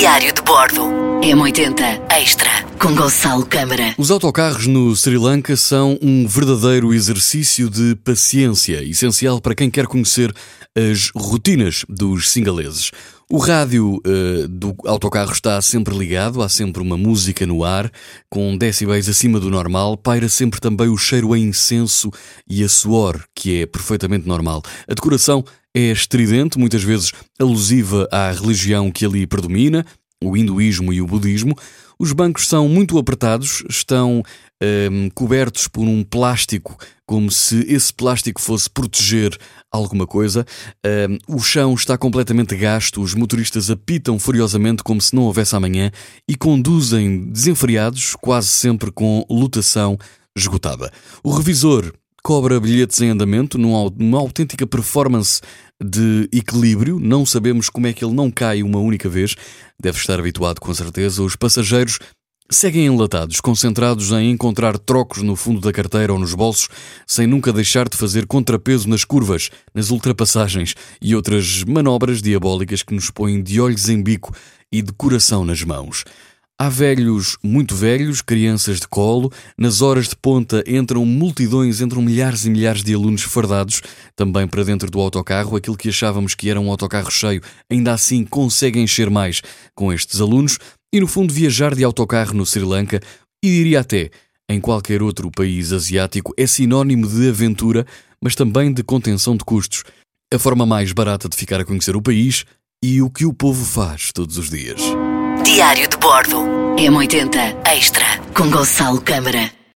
Diário de Bordo. M80 Extra com Gonçalo Câmara. Os autocarros no Sri Lanka são um verdadeiro exercício de paciência, essencial para quem quer conhecer as rotinas dos singaleses. O rádio uh, do autocarro está sempre ligado, há sempre uma música no ar, com decibéis acima do normal, paira sempre também o cheiro a incenso e a suor, que é perfeitamente normal. A decoração é estridente, muitas vezes alusiva à religião que ali predomina, o hinduísmo e o budismo. Os bancos são muito apertados, estão um, cobertos por um plástico, como se esse plástico fosse proteger alguma coisa. Um, o chão está completamente gasto, os motoristas apitam furiosamente como se não houvesse amanhã e conduzem desenfreados, quase sempre com lotação esgotada. O revisor cobra bilhetes em andamento numa autêntica performance de equilíbrio. Não sabemos como é que ele não cai uma única vez. Deve estar habituado com certeza. Os passageiros seguem enlatados, concentrados em encontrar trocos no fundo da carteira ou nos bolsos, sem nunca deixar de fazer contrapeso nas curvas, nas ultrapassagens e outras manobras diabólicas que nos põem de olhos em bico e de coração nas mãos. Há velhos muito velhos, crianças de colo, nas horas de ponta entram multidões, entram milhares e milhares de alunos fardados também para dentro do autocarro. Aquilo que achávamos que era um autocarro cheio, ainda assim consegue encher mais com estes alunos. E no fundo, viajar de autocarro no Sri Lanka, e diria até em qualquer outro país asiático, é sinónimo de aventura, mas também de contenção de custos. A forma mais barata de ficar a conhecer o país e o que o povo faz todos os dias. Diário de Bordo. M80 Extra com Gonçalo Câmara.